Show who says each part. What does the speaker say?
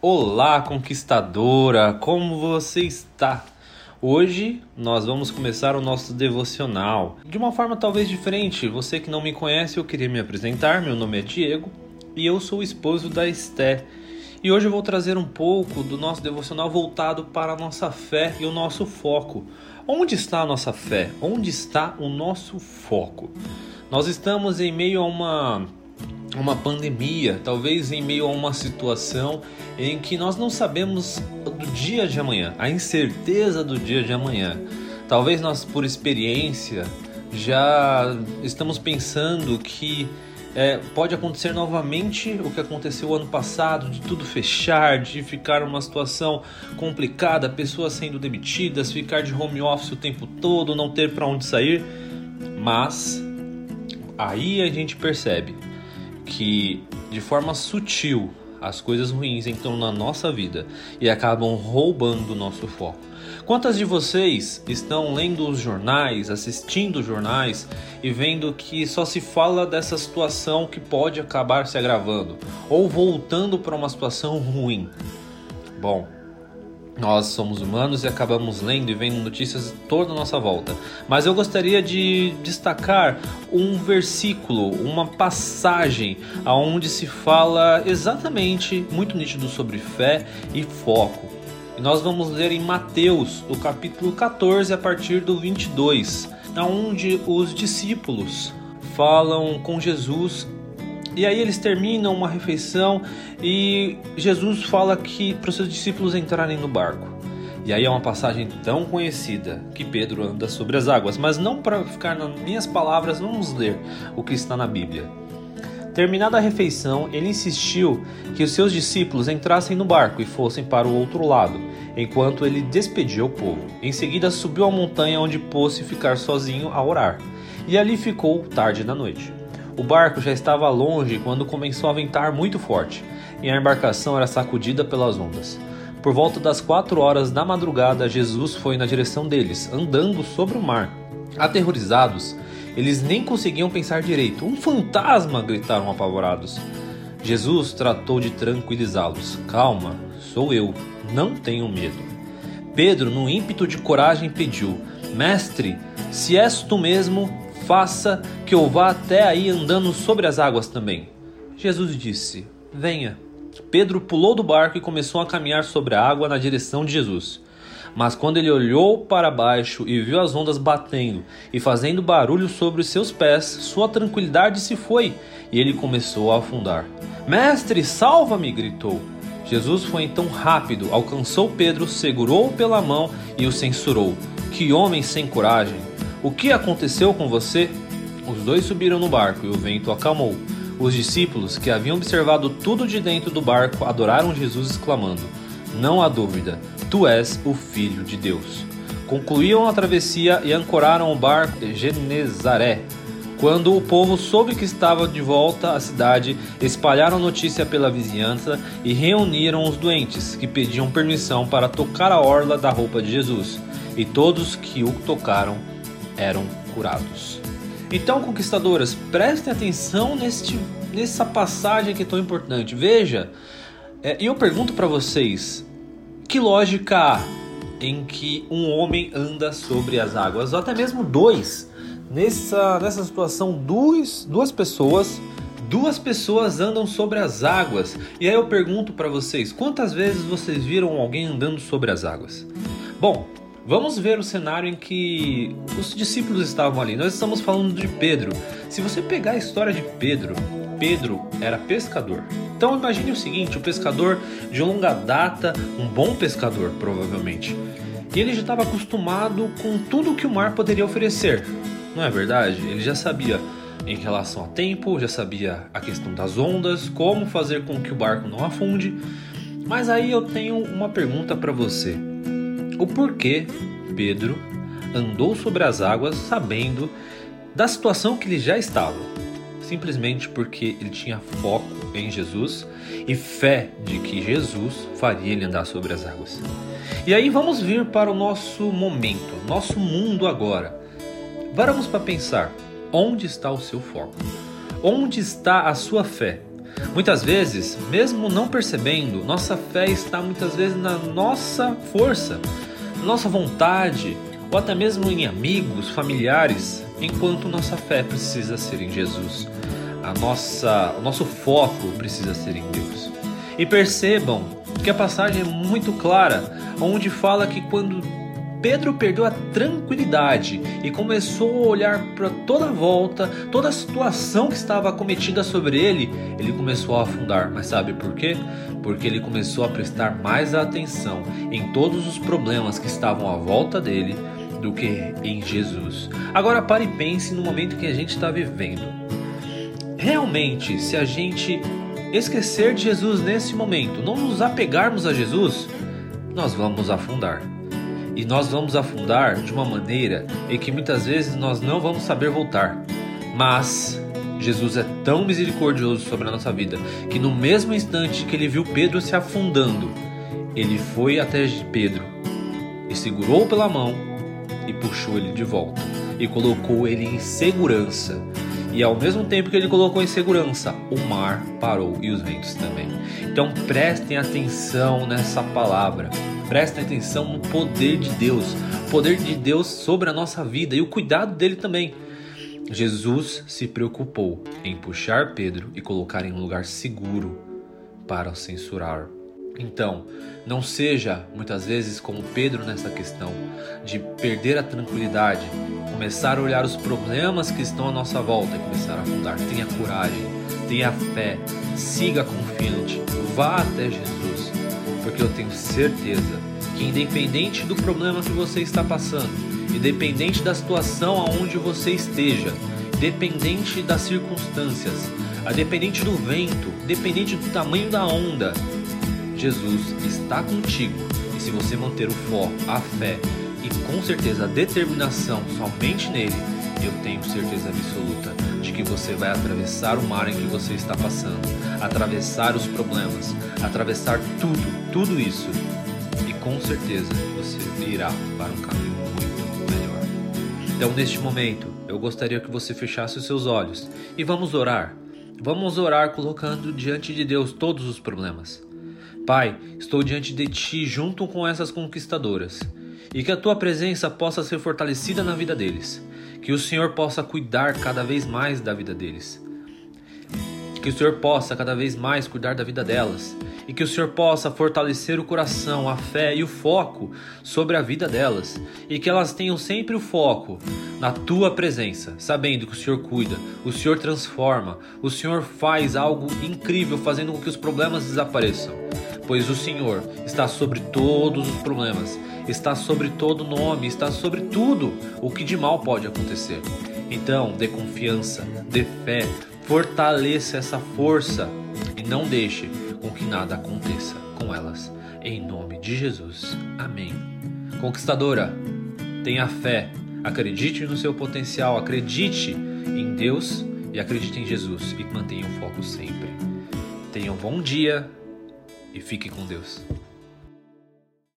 Speaker 1: Olá, conquistadora, como você está? Hoje nós vamos começar o nosso devocional de uma forma talvez diferente. Você que não me conhece, eu queria me apresentar. Meu nome é Diego e eu sou o esposo da Esté. E hoje eu vou trazer um pouco do nosso devocional voltado para a nossa fé e o nosso foco. Onde está a nossa fé? Onde está o nosso foco? Nós estamos em meio a uma uma pandemia, talvez em meio a uma situação em que nós não sabemos do dia de amanhã, a incerteza do dia de amanhã. Talvez nós, por experiência, já estamos pensando que é, pode acontecer novamente o que aconteceu ano passado, de tudo fechar, de ficar uma situação complicada, pessoas sendo demitidas, ficar de home office o tempo todo, não ter para onde sair. Mas aí a gente percebe que de forma sutil as coisas ruins entram na nossa vida e acabam roubando o nosso foco. Quantas de vocês estão lendo os jornais, assistindo os jornais e vendo que só se fala dessa situação que pode acabar se agravando ou voltando para uma situação ruim? Bom, nós somos humanos e acabamos lendo e vendo notícias toda a nossa volta. Mas eu gostaria de destacar um versículo, uma passagem aonde se fala exatamente muito nítido sobre fé e foco. E nós vamos ler em Mateus, o capítulo 14, a partir do 22, aonde os discípulos falam com Jesus e aí eles terminam uma refeição e Jesus fala que para os seus discípulos entrarem no barco. E aí é uma passagem tão conhecida que Pedro anda sobre as águas, mas não para ficar nas minhas palavras, vamos ler o que está na Bíblia. Terminada a refeição, ele insistiu que os seus discípulos entrassem no barco e fossem para o outro lado, enquanto ele despedia o povo. Em seguida, subiu à montanha onde pôs-se ficar sozinho a orar, e ali ficou tarde da noite. O barco já estava longe quando começou a ventar muito forte e a embarcação era sacudida pelas ondas. Por volta das quatro horas da madrugada, Jesus foi na direção deles, andando sobre o mar. Aterrorizados, eles nem conseguiam pensar direito. Um fantasma! gritaram apavorados. Jesus tratou de tranquilizá-los. Calma, sou eu, não tenham medo. Pedro, no ímpeto de coragem, pediu: Mestre, se és tu mesmo, faça que eu vá até aí andando sobre as águas também. Jesus disse: Venha. Pedro pulou do barco e começou a caminhar sobre a água na direção de Jesus. Mas quando ele olhou para baixo e viu as ondas batendo e fazendo barulho sobre os seus pés, sua tranquilidade se foi e ele começou a afundar. Mestre, salva-me! gritou. Jesus foi então rápido, alcançou Pedro, segurou-o pela mão e o censurou. Que homem sem coragem! O que aconteceu com você? Os dois subiram no barco e o vento acalmou. Os discípulos, que haviam observado tudo de dentro do barco, adoraram Jesus, exclamando: Não há dúvida, tu és o Filho de Deus. Concluíam a travessia e ancoraram o barco em Genezaré. Quando o povo soube que estava de volta à cidade, espalharam notícia pela vizinhança e reuniram os doentes, que pediam permissão para tocar a orla da roupa de Jesus. E todos que o tocaram eram curados. Então, conquistadoras, prestem atenção neste, nessa passagem que é tão importante. Veja, é, e é, eu pergunto para vocês: que lógica há em que um homem anda sobre as águas, ou até mesmo dois? Nessa, nessa situação, duas, duas pessoas duas pessoas andam sobre as águas. E aí eu pergunto para vocês, quantas vezes vocês viram alguém andando sobre as águas? Bom, Vamos ver o cenário em que os discípulos estavam ali. Nós estamos falando de Pedro. Se você pegar a história de Pedro, Pedro era pescador. Então imagine o seguinte: o pescador de longa data, um bom pescador, provavelmente. E ele já estava acostumado com tudo que o mar poderia oferecer. Não é verdade? Ele já sabia em relação a tempo, já sabia a questão das ondas, como fazer com que o barco não afunde. Mas aí eu tenho uma pergunta para você o porquê Pedro andou sobre as águas sabendo da situação que ele já estava. Simplesmente porque ele tinha foco em Jesus e fé de que Jesus faria ele andar sobre as águas. E aí vamos vir para o nosso momento, nosso mundo agora. Vamos para pensar: onde está o seu foco? Onde está a sua fé? Muitas vezes, mesmo não percebendo, nossa fé está muitas vezes na nossa força, nossa vontade, ou até mesmo em amigos, familiares, enquanto nossa fé precisa ser em Jesus. A nossa, o nosso foco precisa ser em Deus. E percebam que a passagem é muito clara, onde fala que quando Pedro perdeu a tranquilidade e começou a olhar para toda a volta, toda a situação que estava cometida sobre ele, ele começou a afundar. Mas sabe por quê? Porque ele começou a prestar mais atenção em todos os problemas que estavam à volta dele do que em Jesus. Agora pare e pense no momento que a gente está vivendo. Realmente, se a gente esquecer de Jesus nesse momento, não nos apegarmos a Jesus, nós vamos afundar. E nós vamos afundar de uma maneira em que muitas vezes nós não vamos saber voltar. Mas Jesus é tão misericordioso sobre a nossa vida que no mesmo instante que ele viu Pedro se afundando, ele foi até Pedro e segurou pela mão e puxou ele de volta e colocou ele em segurança. E ao mesmo tempo que ele colocou em segurança, o mar parou e os ventos também. Então prestem atenção nessa palavra. Prestem atenção no poder de Deus, o poder de Deus sobre a nossa vida e o cuidado dele também. Jesus se preocupou em puxar Pedro e colocar em um lugar seguro para o censurar. Então, não seja muitas vezes como Pedro nessa questão de perder a tranquilidade, começar a olhar os problemas que estão à nossa volta e começar a afundar. Tenha coragem, tenha fé, siga confiante, vá até Jesus porque eu tenho certeza que, independente do problema que você está passando, independente da situação aonde você esteja, dependente das circunstâncias, dependente do vento, dependente do tamanho da onda, Jesus está contigo. E se você manter o foco, a fé e com certeza a determinação somente nele, eu tenho certeza absoluta de que você vai atravessar o mar em que você está passando, atravessar os problemas, atravessar tudo, tudo isso, e com certeza você irá para um caminho muito melhor. Então, neste momento, eu gostaria que você fechasse os seus olhos e vamos orar. Vamos orar colocando diante de Deus todos os problemas. Pai, estou diante de Ti junto com essas conquistadoras e que a tua presença possa ser fortalecida na vida deles, que o Senhor possa cuidar cada vez mais da vida deles, que o Senhor possa cada vez mais cuidar da vida delas. E que o Senhor possa fortalecer o coração, a fé e o foco sobre a vida delas. E que elas tenham sempre o foco na tua presença, sabendo que o Senhor cuida, o Senhor transforma, o Senhor faz algo incrível, fazendo com que os problemas desapareçam, pois o Senhor está sobre todos os problemas está sobre todo nome, está sobre tudo o que de mal pode acontecer. Então, dê confiança, dê fé, fortaleça essa força e não deixe com que nada aconteça com elas. Em nome de Jesus. Amém. Conquistadora, tenha fé, acredite no seu potencial, acredite em Deus e acredite em Jesus e mantenha o foco sempre. Tenha um bom dia e fique com Deus.